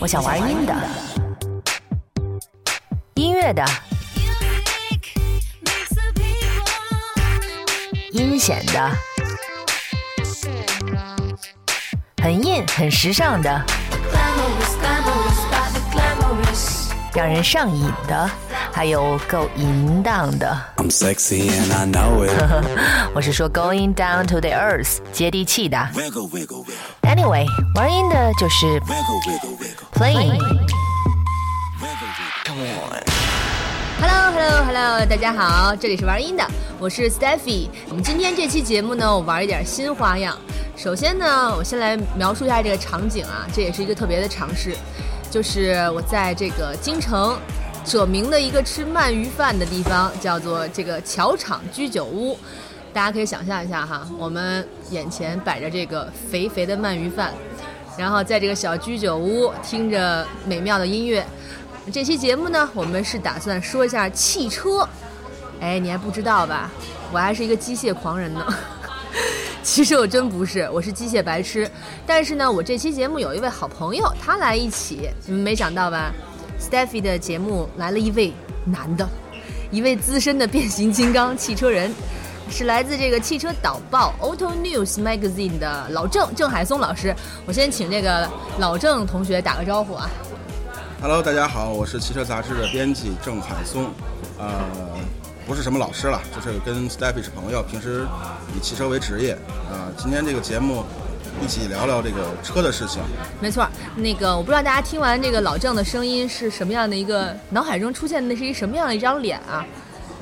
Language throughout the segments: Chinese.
我想玩阴的，音乐的，阴险的，很硬很时尚的，让人上瘾的，还有够淫荡的。I'm sexy and I know it. 我是说 going down to the earth，接地气的。wiggle, wiggle, wiggle, Anyway，玩阴的就是 wiggle, wiggle, wiggle. playing。Come on. Hello Hello Hello，大家好，这里是玩音的，我是 Steffi。我们今天这期节目呢，我玩一点新花样。首先呢，我先来描述一下这个场景啊，这也是一个特别的尝试，就是我在这个京城者名的一个吃鳗鱼饭的地方，叫做这个桥场居酒屋。大家可以想象一下哈，我们眼前摆着这个肥肥的鳗鱼饭，然后在这个小居酒屋听着美妙的音乐。这期节目呢，我们是打算说一下汽车。哎，你还不知道吧？我还是一个机械狂人呢。其实我真不是，我是机械白痴。但是呢，我这期节目有一位好朋友，他来一起，你们没想到吧？Steffi 的节目来了一位男的，一位资深的变形金刚汽车人，是来自这个汽车导报 Auto News Magazine 的老郑郑海松老师。我先请这个老郑同学打个招呼啊。Hello，大家好，我是汽车杂志的编辑郑海松，呃，不是什么老师了，就是跟 Steffi 是朋友，平时以汽车为职业，啊、今天这个节目一起聊聊这个车的事情。没错，那个我不知道大家听完这个老郑的声音是什么样的一个脑海中出现的是一什么样的一张脸啊？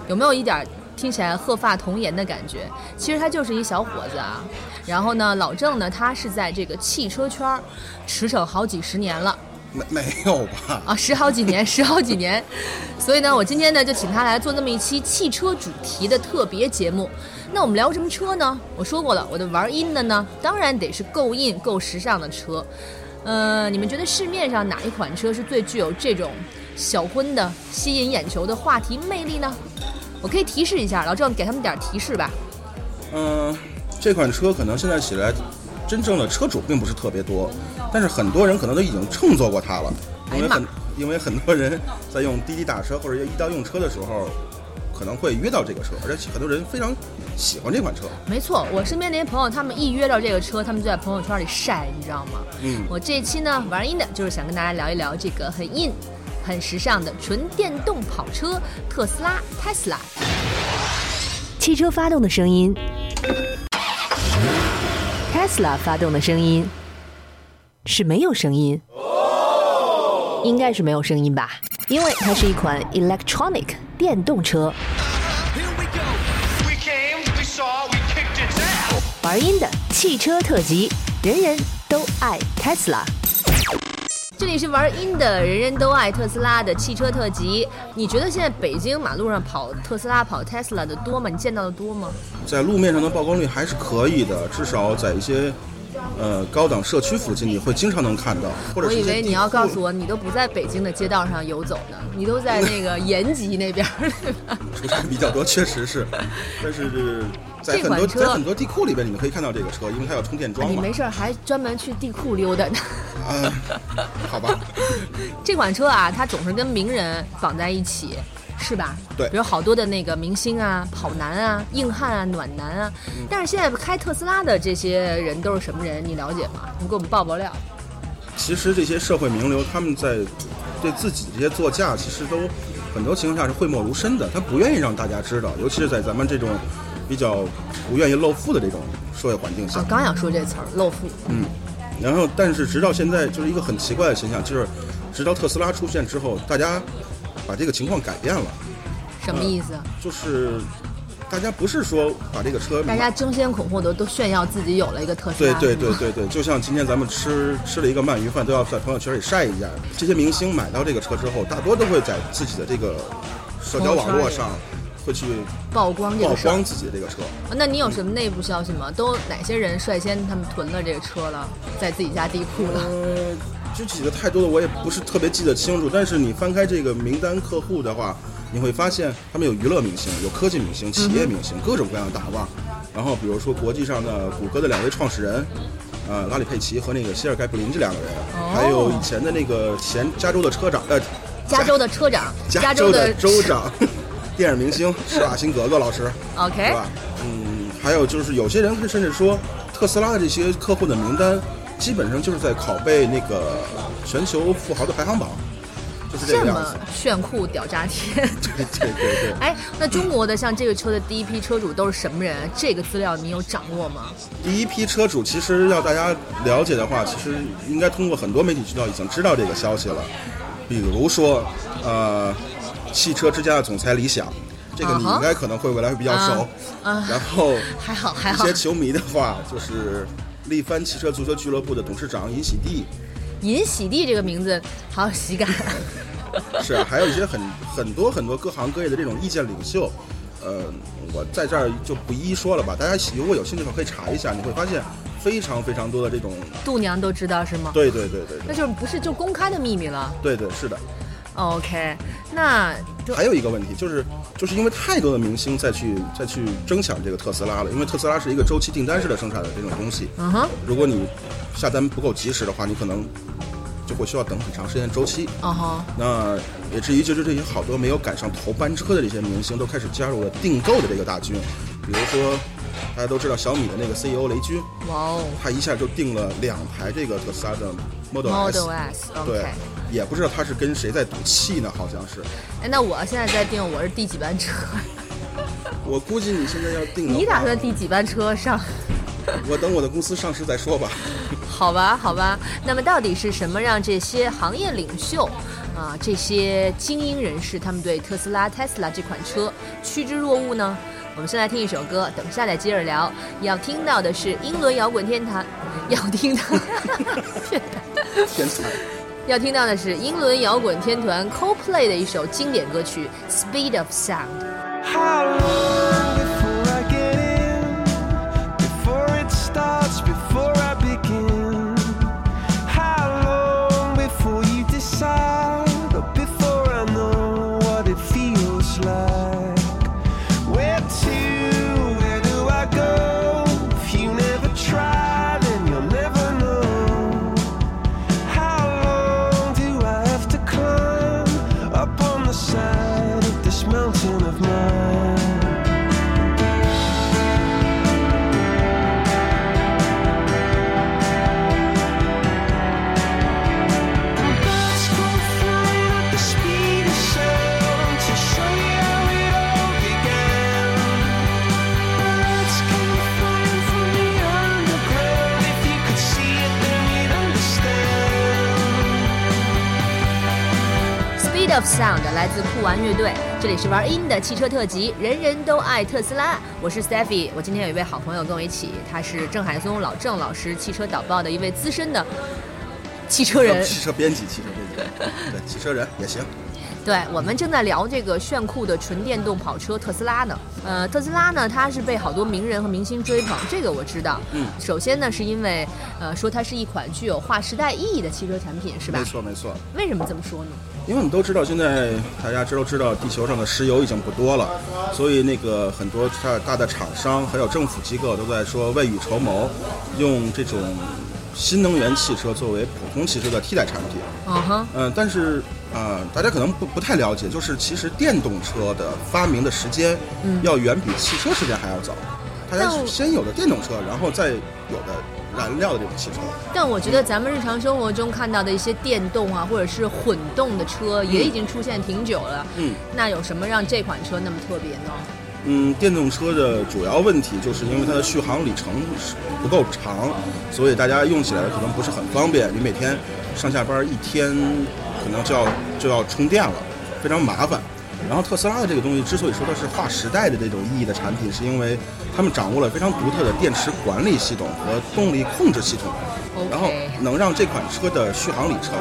有没有一点听起来鹤发童颜的感觉？其实他就是一小伙子啊。然后呢，老郑呢，他是在这个汽车圈儿驰骋好几十年了。没没有吧？啊，十好几年，十好几年，所以呢，我今天呢就请他来做那么一期汽车主题的特别节目。那我们聊什么车呢？我说过了，我的玩阴的呢，当然得是够硬、够时尚的车。呃，你们觉得市面上哪一款车是最具有这种小婚的、吸引眼球的话题魅力呢？我可以提示一下，老郑给他们点提示吧。嗯、这款车可能现在起来，真正的车主并不是特别多，但是很多人可能都已经乘坐过它了，因为很因为很多人在用滴滴打车或者一到用车的时候，可能会约到这个车，而且很多人非常喜欢这款车。没错，我身边那些朋友，他们一约到这个车，他们就在朋友圈里晒，你知道吗？嗯我这一期呢玩阴的，就是想跟大家聊一聊这个很硬、很时尚的纯电动跑车特斯拉 Tesla。汽车发动的声音，Tesla 发动的声音是没有声音，应该是没有声音吧，因为它是一款 electronic 电动车。玩音的汽车特辑，人人都爱 Tesla。这里是玩音的，人人都爱特斯拉的汽车特辑。你觉得现在北京马路上跑特斯拉、跑 Tesla 的多吗？你见到的多吗？在路面上的曝光率还是可以的，至少在一些呃高档社区附近，你会经常能看到。或者我以为你要告诉我，你都不在北京的街道上游走呢，你都在那个延吉那边，对吧？出差比较多，确实是，但是 在这很多车在很多地库里边，你们可以看到这个车，因为它有充电桩嘛。你没事儿还专门去地库溜达呢。啊，好吧，这款车啊，它总是跟名人绑在一起，是吧？对比如好多的那个明星啊、跑男啊、硬汉啊、暖男啊。嗯但是现在开特斯拉的这些人都是什么人？你了解吗？你给我们爆爆料。其实这些社会名流他们在对自己的这些座驾，其实都很多情况下是讳莫如深的，他不愿意让大家知道，尤其是在咱们这种比较不愿意露富的这种社会环境下啊，。刚想说这词儿，露富。嗯，然后但是直到现在，就是一个很奇怪的现象，就是直到特斯拉出现之后，大家把这个情况改变了，什么意思？就是大家不是说把这个车大家争先恐后的都炫耀自己有了一个特斯拉。对对对对对，就像今天咱们吃吃了一个鳗鱼饭，都要在朋友圈里晒一下。这些明星买到这个车之后，大多都会在自己的这个社交网络上会去曝光这曝光。自己的这个车。那你有什么内部消息吗？都哪些人率先他们囤了这个车了，在自己家地库了？呃，具体的太多的我也不是特别记得清楚，但是你翻开这个名单客户的话，你会发现他们有娱乐明星，有科技明星、企业明星，各种各样的大腕。然后比如说国际上的谷歌的两位创始人，呃，拉里佩奇和那个希尔盖布林这两个人，哦还有以前的那个前加州的车长，呃，加州的车长，加州的州长，电影明星施瓦辛格格老师，OK 是吧？嗯，还有就是有些人甚至说，特斯拉的这些客户的名单，基本上就是在拷贝那个全球富豪的排行榜，就是这这么个样子。炫酷屌炸天。对对对对。哎，那中国的像这个车的第一批车主都是什么人？这个资料你有掌握吗？第一批车主，其实要大家了解的话，其实应该通过很多媒体渠道已经知道这个消息了。比如说，呃，汽车之家的总裁李想，这个你应该可能会未来会比较熟。啊啊然后还好还好一些。球迷的话，就是力帆汽车足球俱乐部的董事长尹喜地，尹喜地这个名字好有喜感。是啊，还有一些很很多很多各行各业的这种意见领袖。呃，我在这儿就不一一说了吧，大家如果有兴趣的话可以查一下，你会发现非常非常多的这种，度娘都知道是吗？对对对对对那就是不是就公开的秘密了对对是的。？OK，那就还有一个问题就是，就是因为太多的明星再去再去争抢这个特斯拉了，因为特斯拉是一个周期订单式的生产的这种东西。嗯哼，如果你下单不够及时的话，你可能就会需要等很长时间的周期。啊哈，那也至于就是这些好多没有赶上头班车的这些明星，都开始加入了订购的这个大军。比如说，大家都知道小米的那个 CEO 雷军，哇哦他一下就订了两台这个特斯拉的 Model S。，Model S，对也不知道他是跟谁在赌气呢，好像是。哎，那我现在在定我是第几班车？我估计你现在要定，你打算第几班车上？我等我的公司上市再说吧。好吧，好吧。那么到底是什么让这些行业领袖啊，这些精英人士，他们对特斯拉 Tesla 这款车趋之若鹜呢？我们先来听一首歌，等下再接着聊。要听到的是英伦摇滚天团，要听到 天才，要听到的是英伦摇滚天团 Coldplay 的一首经典歌曲《Speed of Sound》。Love Sound 来自酷玩乐队，这里是玩音的汽车特辑，人人都爱特斯拉。我是 Steffi，我今天有一位好朋友跟我一起，他是郑海松老郑老师汽车导报的一位资深的汽车人。汽车编辑，汽车编辑，对，汽车人也行。对，我们正在聊这个炫酷的纯电动跑车特斯拉呢。呃，特斯拉呢，它是被好多名人和明星追捧，这个我知道。嗯首先呢，是因为呃说它是一款具有划时代意义的汽车产品，是吧没？错没错，为什么这么说呢？因为我们都知道，现在大家知都知道地球上的石油已经不多了，所以那个很多大大的厂商还有政府机构都在说未雨绸缪，用这种新能源汽车作为普通汽车的替代产品。嗯哼，嗯、但是啊、呃大家可能不不太了解，就是其实电动车的发明的时间，要远比汽车时间还要早。大家先有的电动车，然后再有的燃料的这种汽车。但我觉得咱们日常生活中看到的一些电动啊，或者是混动的车，也已经出现挺久了。嗯，那有什么让这款车那么特别呢？嗯，电动车的主要问题就是因为它的续航里程是不够长，所以大家用起来可能不是很方便。你每天上下班一天可能就要就要充电了，非常麻烦。然后特斯拉的这个东西之所以说它是划时代的这种意义的产品，是因为他们掌握了非常独特的电池管理系统和动力控制系统然后能让这款车的续航里程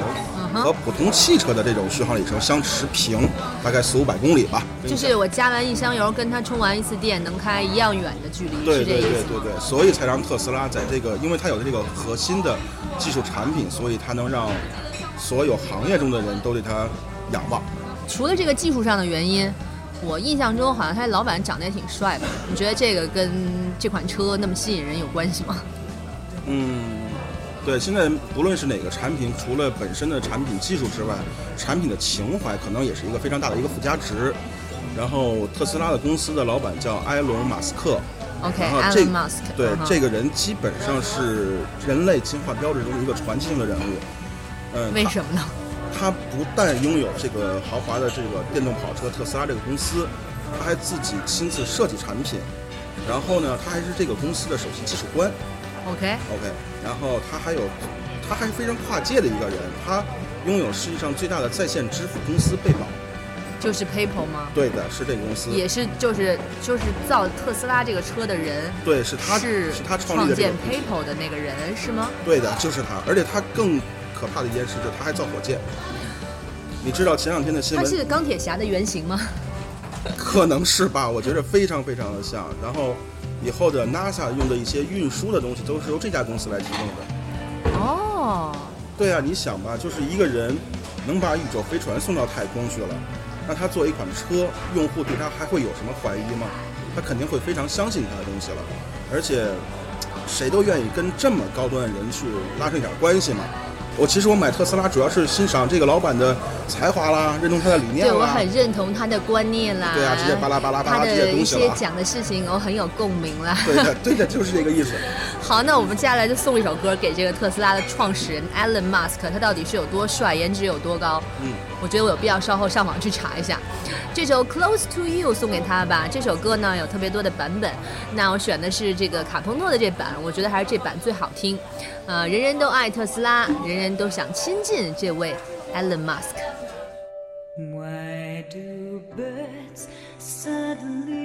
和普通汽车的这种续航里程相持平，大概四五百公里吧。就是我加完一箱油，跟它充完一次电，能开一样远的距离，对对？对对对，所以才让特斯拉在这个，因为它有这个核心的技术产品，所以它能让所有行业中的人都对它仰望。除了这个技术上的原因，我印象中好像他老板长得也挺帅的。你觉得这个跟这款车那么吸引人有关系吗？嗯，对，现在不论是哪个产品，除了本身的产品技术之外，产品的情怀可能也是一个非常大的一个附加值。然后特斯拉的公司的老板叫埃隆·马斯克，OK，然后这 Musk，对、这个人基本上是人类进化标志中的一个传奇性的人物。嗯，为什么呢？他不但拥有这个豪华的这个电动跑车特斯拉这个公司，他还自己亲自设计产品，然后呢，他还是这个公司的首席技术官。OK，OK，然后他还有，他还是非常跨界的一个人，他拥有世界上最大的在线支付公司贝宝。就是 PayPal 吗？对的，是这个公司。也是就是就是造特斯拉这个车的人，对，是他是是他创立的这建。PayPal 的那个人是吗？对的，就是他，而且他更可怕的一件事就是他还造火箭。你知道前两天的新闻？他是钢铁侠的原型吗？可能是吧，我觉得非常非常的像。然后以后的 NASA 用的一些运输的东西都是由这家公司来提供的。哦，对啊，你想吧，就是一个人能把宇宙飞船送到太空去了，那他做一款车，用户对他还会有什么怀疑吗？他肯定会非常相信他的东西了，而且谁都愿意跟这么高端的人去拉上一点关系嘛。我其实我买特斯拉主要是欣赏这个老板的才华啦，认同他的理念对我。很认同他的观念啦，对啊这些巴拉巴拉巴拉他这些的一东西了些讲的事情我很有共鸣啦。对的，对的，就是这个意思。好，那我们接下来就送一首歌给这个特斯拉的创始人 Elon Musk，他到底是有多帅，颜值有多高？嗯，我觉得我有必要稍后上网去查一下。这首《Close to You》送给他吧。这首歌呢有特别多的版本，那我选的是这个卡朋诺的这版，我觉得还是这版最好听。呃，人人都爱特斯拉，人人都想亲近这位 Elon Musk。Why do birds suddenly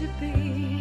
to be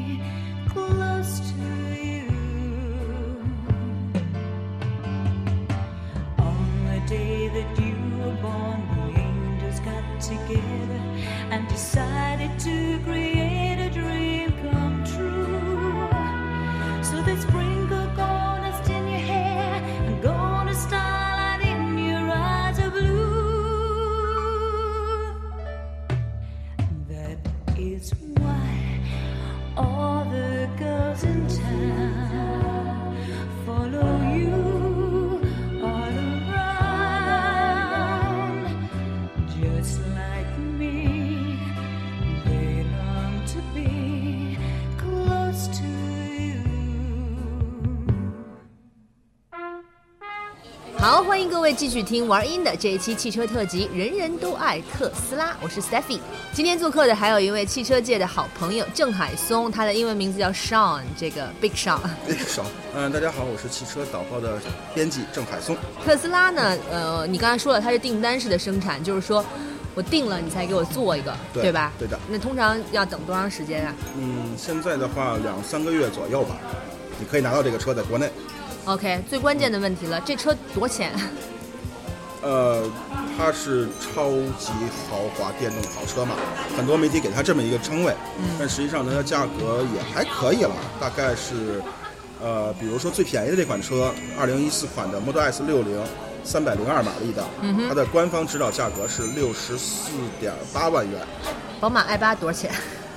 好，欢迎各位继续听玩音的这一期汽车特辑，人人都爱特斯拉，我是 Steffi。今天做客的还有一位汽车界的好朋友郑海松，他的英文名字叫 Sean，这个 Big Sean。Sean，，嗯，大家好，我是汽车导报的编辑郑海松。特斯拉呢，呃，你刚才说了，它是订单式的生产，就是说我定了你才给我做一个，对吧？对的那通常要等多长时间啊嗯，现在的话两三个月左右吧，你可以拿到这个车在国内。？OK，最关键的问题了，这车多少钱？呃，它是超级豪华电动跑车嘛，很多媒体给它这么一个称谓，但实际上它的价格也还可以了，大概是，呃，比如说最便宜的这款车，二零一四款的 Model S 六零，三百零二马力的，它的官方指导价格是六十四点八万元，宝马 i 八多少钱？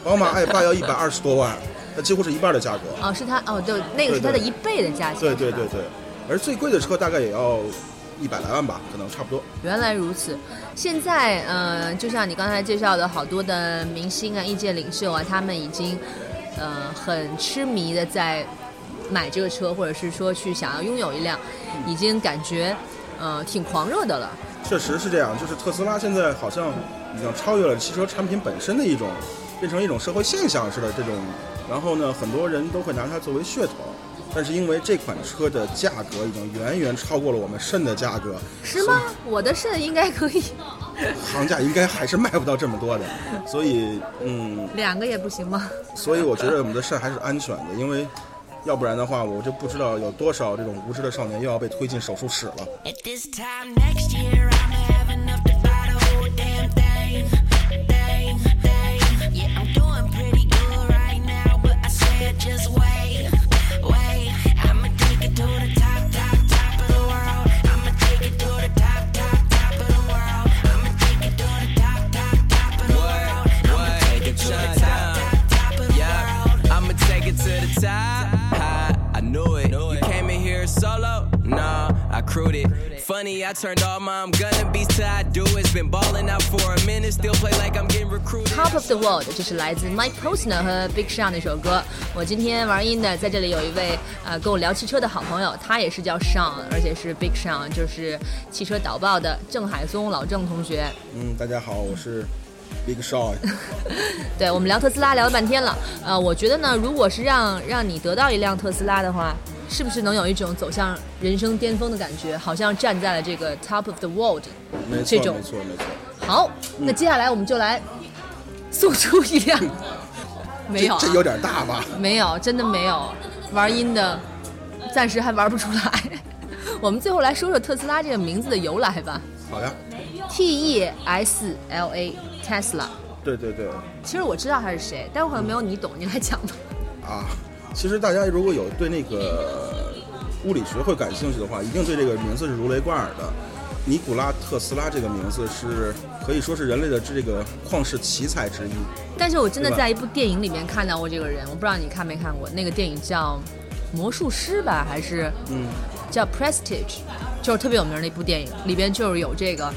宝马 i 八要一百二十多万，它几乎是一半的价格。哦，是它哦，对，那个是它的一倍的价钱。对对对对，而最贵的车大概也要一百来万吧，可能差不多。原来如此，现在呃，就像你刚才介绍的，好多的明星啊、意见领袖啊，他们已经呃很痴迷的在买这个车，或者是说去想要拥有一辆，已经感觉呃挺狂热的了。确实是这样，就是特斯拉现在好像已经超越了汽车产品本身的一种，变成一种社会现象似的这种。然后呢，很多人都会拿它作为噱头，但是因为这款车的价格已经远远超过了我们肾的价格，是吗？我的肾应该可以 行价应该还是卖不到这么多的，所以嗯，两个也不行吗？所以我觉得我们的肾还是安全的，因为要不然的话，我就不知道有多少这种无知的少年又要被推进手术室了。At this time next year, turned all my I'm gonna be to I do it's been balling out for a minute, still play like I'm getting recruited. Top of the World，这是来自 Mike Posner 和 Big Sean 的一首歌。我今天玩音的，在这里有一位呃跟我聊汽车的好朋友，他也是叫 Sean，而且是 Big Sean，就是汽车导报的郑海松老郑同学。嗯，大家好，我是 Big Sean。对我们聊特斯拉聊了半天了，呃，我觉得呢，如果是让让你得到一辆特斯拉的话，是不是能有一种走向人生巅峰的感觉？好像站在了这个 top of the world 没这种错没错没错。好，那接下来我们就来送出一辆，没有、啊，这这有点大吧？没有，真的没有。玩音的，暂时还玩不出来。我们最后来说说特斯拉这个名字的由来吧。好呀，T E S L A Tesla。对对对，其实我知道他是谁，但我可能没有你懂，你来讲吧。啊，其实大家如果有对那个物理学会感兴趣的话，一定对这个名字是如雷贯耳的。尼古拉特斯拉这个名字是可以说是人类的这个旷世奇才之一。但是我真的在一部电影里面看到过这个人，我不知道你看没看过，那个电影叫《魔术师》吧，还是嗯，叫《Prestige》，就是特别有名的一部电影，里边就是有这个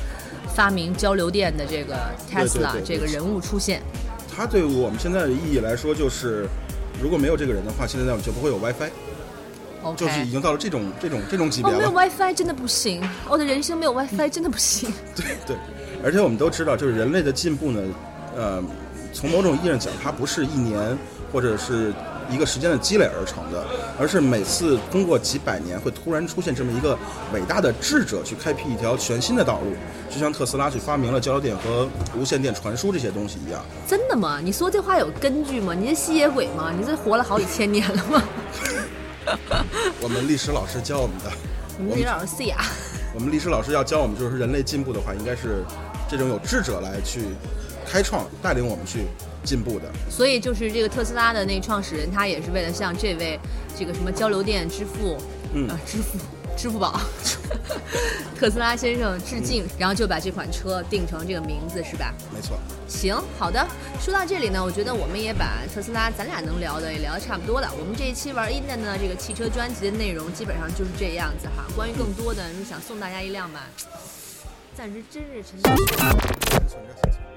发明交流电的这个 Tesla 这个人物出现。他对我们现在的意义来说，就是如果没有这个人的话，现在就不会有 WiFi，OK，就是已经到了这种这种这种级别。哦，没有。WiFi 真的不行，我的人生没有 WiFi 真的不行。对对，而且我们都知道，就是人类的进步呢，呃，从某种意义上讲，它不是一年或者是一个时间的积累而成的，而是每次通过几百年会突然出现这么一个伟大的智者去开辟一条全新的道路，就像特斯拉去发明了交流电和无线电传输这些东西一样。真的吗？你说这话有根据吗？你是吸血鬼吗？你这活了好几千年了吗？我们历史老师教我们的，我们历史老师是呀。我们历史老师要教我们，就是人类进步的话，应该是这种有智者来去开创，带领我们去进步的。所以就是这个特斯拉的那创始人，他也是为了向这位这个什么交流电之父，嗯啊，支付 支付宝 特斯拉先生致敬，然后就把这款车定成这个名字，是吧？没错。行，好的。说到这里呢，我觉得我们也把特斯拉咱俩能聊的也聊得差不多了。我们这一期玩 in 的呢，这个汽车专辑的内容基本上就是这样子哈。关于更多的，你想送大家一辆吧，暂时真是沉浸。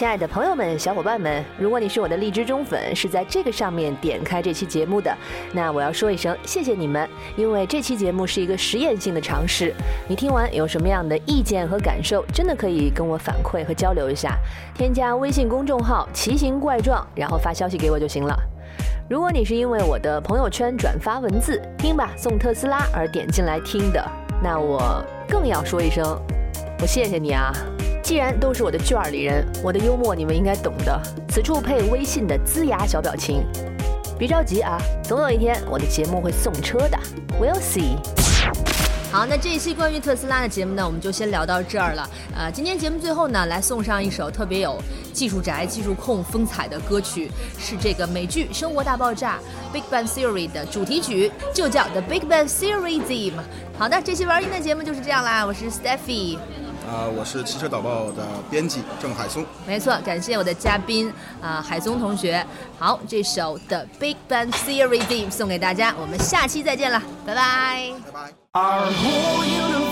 亲爱的朋友们、小伙伴们，如果你是我的荔枝忠粉，是在这个上面点开这期节目的，那我要说一声谢谢你们，因为这期节目是一个实验性的尝试。你听完有什么样的意见和感受，真的可以跟我反馈和交流一下。添加微信公众号“奇形怪状”，然后发消息给我就行了。如果你是因为我的朋友圈转发文字“听吧送特斯拉”而点进来听的，那我更要说一声，我谢谢你啊！既然都是我的圈儿里人，我的幽默你们应该懂的。此处配微信的呲牙小表情。别着急啊，总有一天我的节目会送车的。We'll see。好，那这一期关于特斯拉的节目呢，我们就先聊到这儿了。呃，今天节目最后呢，来送上一首特别有技术宅、技术控风采的歌曲，是这个美剧《生活大爆炸》（Big Bang Theory） 的主题曲，就叫《The Big Bang Theory Theme》。好的，这期玩音的节目就是这样啦，我是 Steffy。啊、我是汽车导报的编辑郑海松。没错，感谢我的嘉宾啊、海松同学。好，这首《The Big Bang Theory Theme》送给大家，我们下期再见了，拜拜。拜拜。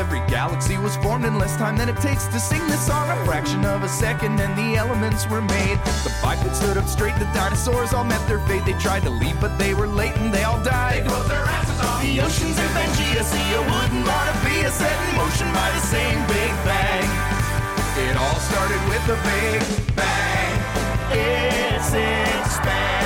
every galaxy was formed in less time than it takes to sing this song. A fraction of a second, and the elements were made. The bipeds stood up straight, the dinosaurs all met their fate. They tried to leave, but they were late and they all died. They their asses off. The oceans of Pangea, see, wouldn't wanna be a set in motion by the same Big Bang. It all started with a Big Bang. It's expanding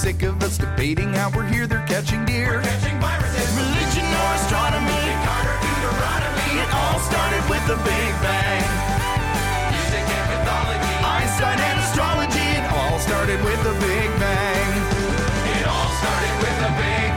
sick of us debating how we're here, they're catching deer. We're catching viruses. Religion or astronomy, Carter Deuteronomy. It all started with the Big Bang. Music and mythology, Einstein and astrology. It all started with the Big Bang. It all started with the Big